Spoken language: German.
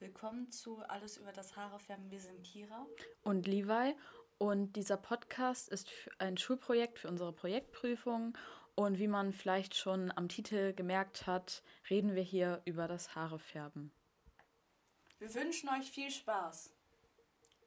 Willkommen zu Alles über das Haarefärben. Wir sind Kira und Levi und dieser Podcast ist ein Schulprojekt für unsere Projektprüfung und wie man vielleicht schon am Titel gemerkt hat, reden wir hier über das Haarefärben. Wir wünschen euch viel Spaß.